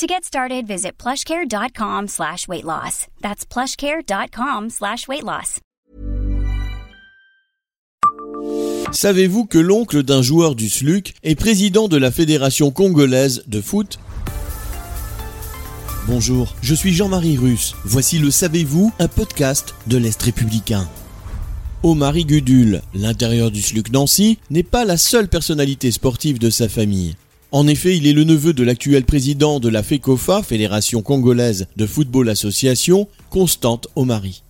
To get started, visit plushcare.com slash weight loss. That's plushcare.com slash weight loss. Savez-vous que l'oncle d'un joueur du SLUC est président de la Fédération congolaise de foot? Bonjour, je suis Jean-Marie Russe. Voici le Savez-vous, un podcast de l'Est républicain. Omari Gudul, l'intérieur du SLUC Nancy, n'est pas la seule personnalité sportive de sa famille. En effet, il est le neveu de l'actuel président de la FECOFA, Fédération congolaise de football association, Constante Omari.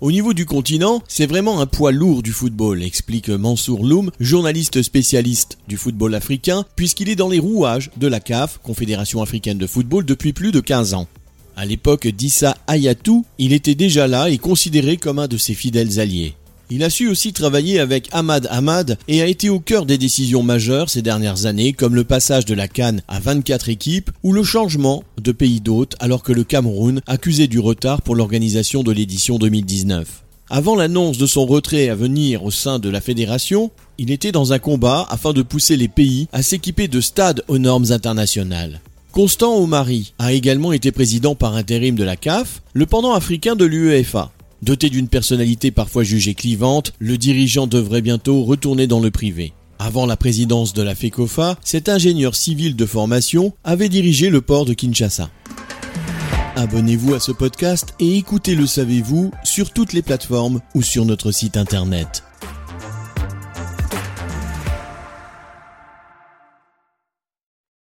Au niveau du continent, c'est vraiment un poids lourd du football, explique Mansour Loum, journaliste spécialiste du football africain, puisqu'il est dans les rouages de la CAF, Confédération africaine de football, depuis plus de 15 ans. À l'époque d'Issa Ayatou, il était déjà là et considéré comme un de ses fidèles alliés. Il a su aussi travailler avec Ahmad Ahmad et a été au cœur des décisions majeures ces dernières années comme le passage de la Cannes à 24 équipes ou le changement de pays d'hôte alors que le Cameroun accusait du retard pour l'organisation de l'édition 2019. Avant l'annonce de son retrait à venir au sein de la fédération, il était dans un combat afin de pousser les pays à s'équiper de stades aux normes internationales. Constant Omari a également été président par intérim de la CAF, le pendant africain de l'UEFA. Doté d'une personnalité parfois jugée clivante, le dirigeant devrait bientôt retourner dans le privé. Avant la présidence de la FECOFA, cet ingénieur civil de formation avait dirigé le port de Kinshasa. Abonnez-vous à ce podcast et écoutez Le Savez-vous sur toutes les plateformes ou sur notre site internet.